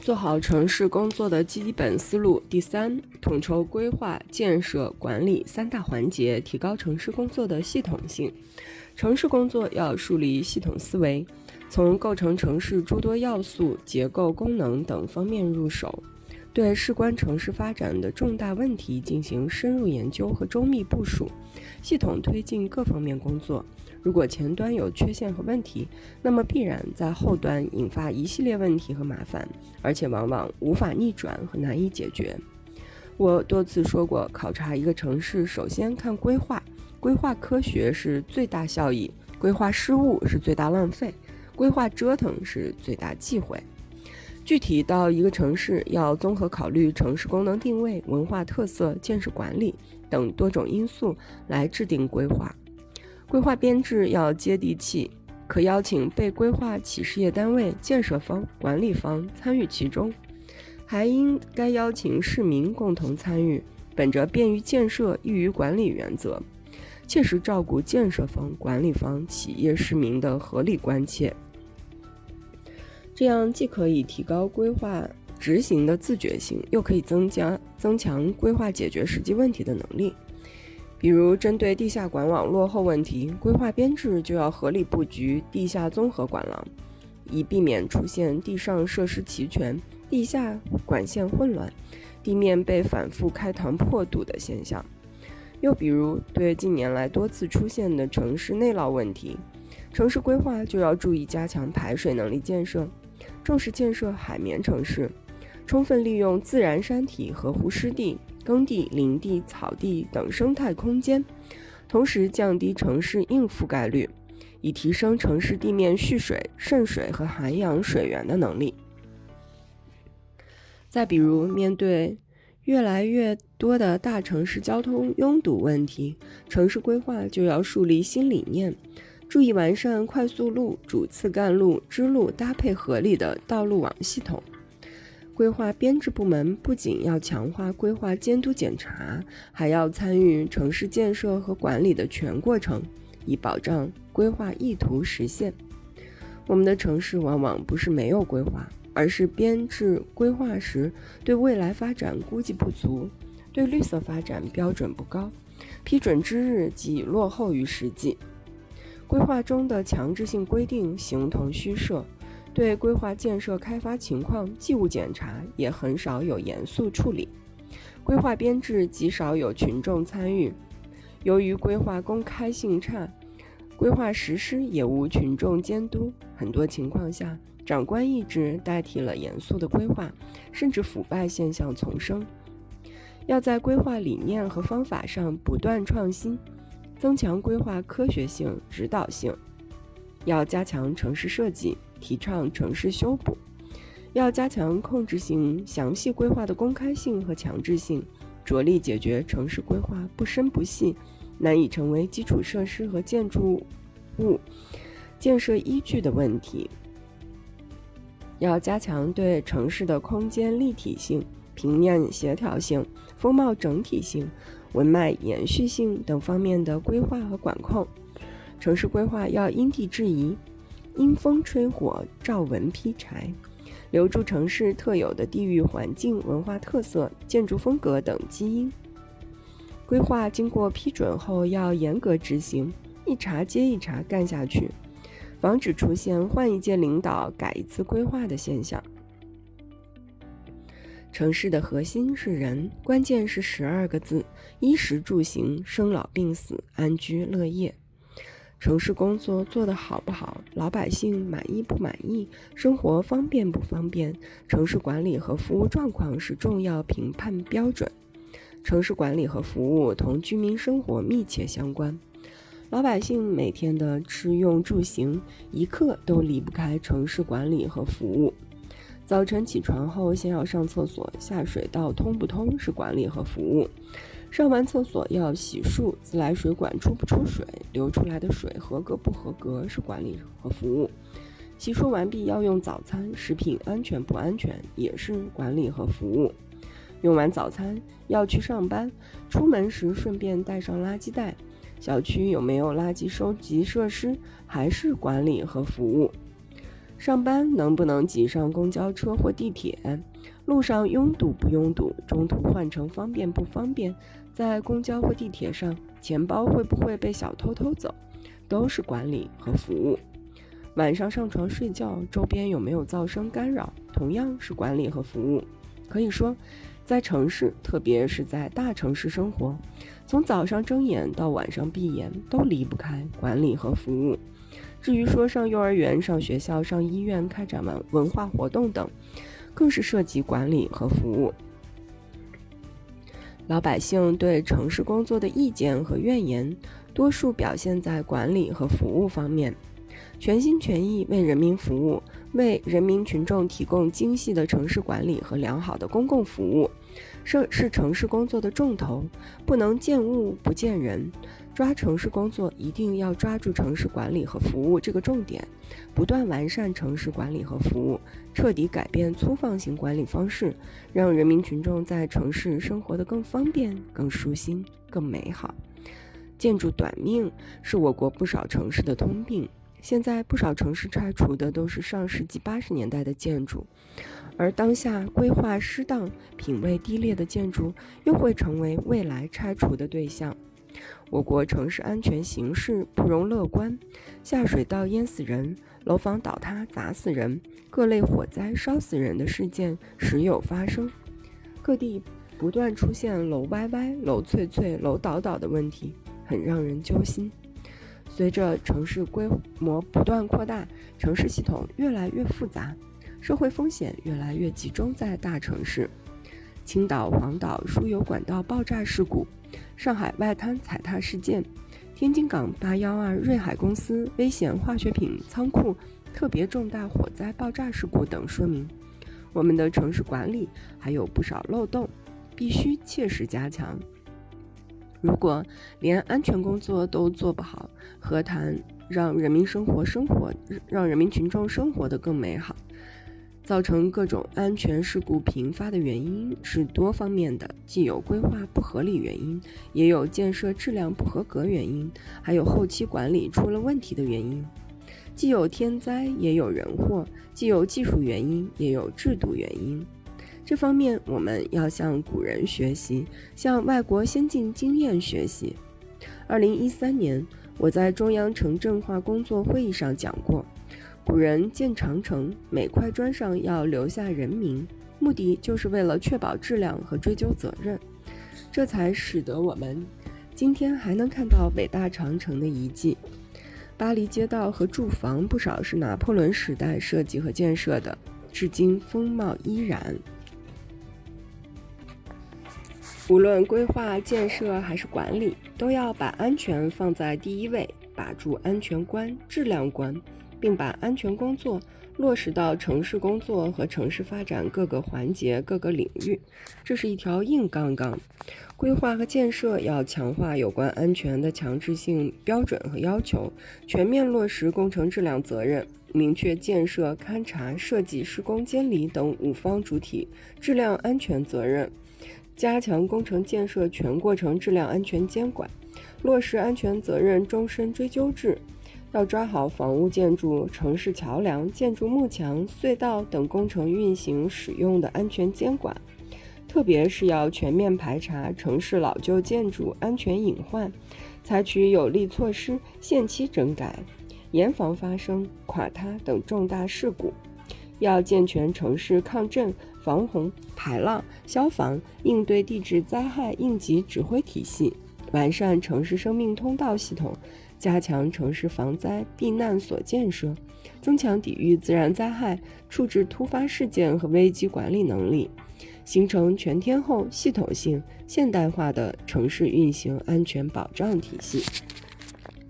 做好城市工作的基本思路。第三，统筹规划、建设、管理三大环节，提高城市工作的系统性。城市工作要树立系统思维，从构成城市诸多要素、结构、功能等方面入手，对事关城市发展的重大问题进行深入研究和周密部署，系统推进各方面工作。如果前端有缺陷和问题，那么必然在后端引发一系列问题和麻烦，而且往往无法逆转和难以解决。我多次说过，考察一个城市，首先看规划，规划科学是最大效益，规划失误是最大浪费，规划折腾是最大忌讳。具体到一个城市，要综合考虑城市功能定位、文化特色、建设管理等多种因素来制定规划。规划编制要接地气，可邀请被规划企事业单位、建设方、管理方参与其中，还应该邀请市民共同参与，本着便于建设、易于管理原则，切实照顾建设方、管理方、企业、市民的合理关切。这样既可以提高规划执行的自觉性，又可以增加增强规划解决实际问题的能力。比如，针对地下管网落后问题，规划编制就要合理布局地下综合管廊，以避免出现地上设施齐全、地下管线混乱、地面被反复开膛破肚的现象。又比如，对近年来多次出现的城市内涝问题，城市规划就要注意加强排水能力建设，重视建设海绵城市，充分利用自然山体和湖湿地。耕地、林地、草地等生态空间，同时降低城市硬覆盖率，以提升城市地面蓄水、渗水和涵养水源的能力。再比如，面对越来越多的大城市交通拥堵问题，城市规划就要树立新理念，注意完善快速路、主次干路、支路搭配合理的道路网系统。规划编制部门不仅要强化规划监督检查，还要参与城市建设和管理的全过程，以保障规划意图实现。我们的城市往往不是没有规划，而是编制规划时对未来发展估计不足，对绿色发展标准不高，批准之日即落后于实际。规划中的强制性规定形同虚设。对规划建设开发情况既无检查也很少有严肃处理，规划编制极少有群众参与。由于规划公开性差，规划实施也无群众监督，很多情况下，长官意志代替了严肃的规划，甚至腐败现象丛生。要在规划理念和方法上不断创新，增强规划科学性、指导性。要加强城市设计。提倡城市修补，要加强控制性详细规划的公开性和强制性，着力解决城市规划不深不细、难以成为基础设施和建筑物建设依据的问题。要加强对城市的空间立体性、平面协调性、风貌整体性、文脉延续性等方面的规划和管控。城市规划要因地制宜。因风吹火，照文劈柴，留住城市特有的地域环境、文化特色、建筑风格等基因。规划经过批准后，要严格执行，一茬接一茬干下去，防止出现换一届领导改一次规划的现象。城市的核心是人，关键是十二个字：衣食住行、生老病死、安居乐业。城市工作做得好不好，老百姓满意不满意，生活方便不方便，城市管理和服务状况是重要评判标准。城市管理和服务同居民生活密切相关，老百姓每天的吃用住行一刻都离不开城市管理和服务。早晨起床后先要上厕所，下水道通不通是管理和服务。上完厕所要洗漱，自来水管出不出水，流出来的水合格不合格是管理和服务。洗漱完毕要用早餐，食品安全不安全也是管理和服务。用完早餐要去上班，出门时顺便带上垃圾袋。小区有没有垃圾收集设施，还是管理和服务。上班能不能挤上公交车或地铁？路上拥堵不拥堵？中途换乘方便不方便？在公交或地铁上，钱包会不会被小偷偷走？都是管理和服务。晚上上床睡觉，周边有没有噪声干扰？同样是管理和服务。可以说，在城市，特别是在大城市生活，从早上睁眼到晚上闭眼，都离不开管理和服务。至于说上幼儿园、上学校、上医院、开展文文化活动等，更是涉及管理和服务。老百姓对城市工作的意见和怨言，多数表现在管理和服务方面。全心全意为人民服务，为人民群众提供精细的城市管理和良好的公共服务，是是城市工作的重头，不能见物不见人。抓城市工作，一定要抓住城市管理和服务这个重点，不断完善城市管理和服务，彻底改变粗放型管理方式，让人民群众在城市生活的更方便、更舒心、更美好。建筑短命是我国不少城市的通病。现在不少城市拆除的都是上世纪八十年代的建筑，而当下规划失当、品位低劣的建筑又会成为未来拆除的对象。我国城市安全形势不容乐观，下水道淹死人、楼房倒塌砸死人、各类火灾烧死人的事件时有发生，各地不断出现楼歪歪、楼脆脆、楼倒倒的问题，很让人揪心。随着城市规模不断扩大，城市系统越来越复杂，社会风险越来越集中在大城市。青岛黄岛输油管道爆炸事故，上海外滩踩踏事件，天津港八幺二瑞海公司危险化学品仓库特别重大火灾爆炸事故等，说明我们的城市管理还有不少漏洞，必须切实加强。如果连安全工作都做不好，何谈让人民生活生活，让人民群众生活的更美好？造成各种安全事故频发的原因是多方面的，既有规划不合理原因，也有建设质量不合格原因，还有后期管理出了问题的原因。既有天灾，也有人祸；既有技术原因，也有制度原因。这方面，我们要向古人学习，向外国先进经验学习。二零一三年，我在中央城镇化工作会议上讲过，古人建长城，每块砖上要留下人名，目的就是为了确保质量和追究责任。这才使得我们今天还能看到伟大长城的遗迹。巴黎街道和住房不少是拿破仑时代设计和建设的，至今风貌依然。无论规划建设还是管理，都要把安全放在第一位，把住安全关、质量关，并把安全工作落实到城市工作和城市发展各个环节、各个领域。这是一条硬杠杠。规划和建设要强化有关安全的强制性标准和要求，全面落实工程质量责任，明确建设、勘察、设计、施工监理等五方主体质量安全责任。加强工程建设全过程质量安全监管，落实安全责任终身追究制。要抓好房屋建筑、城市桥梁、建筑幕墙、隧道等工程运行使用的安全监管，特别是要全面排查城市老旧建筑安全隐患，采取有力措施限期整改，严防发生垮塌等重大事故。要健全城市抗震、防洪、排浪、消防应对地质灾害应急指挥体系，完善城市生命通道系统，加强城市防灾避难所建设，增强抵御自然灾害、处置突发事件和危机管理能力，形成全天候、系统性、现代化的城市运行安全保障体系。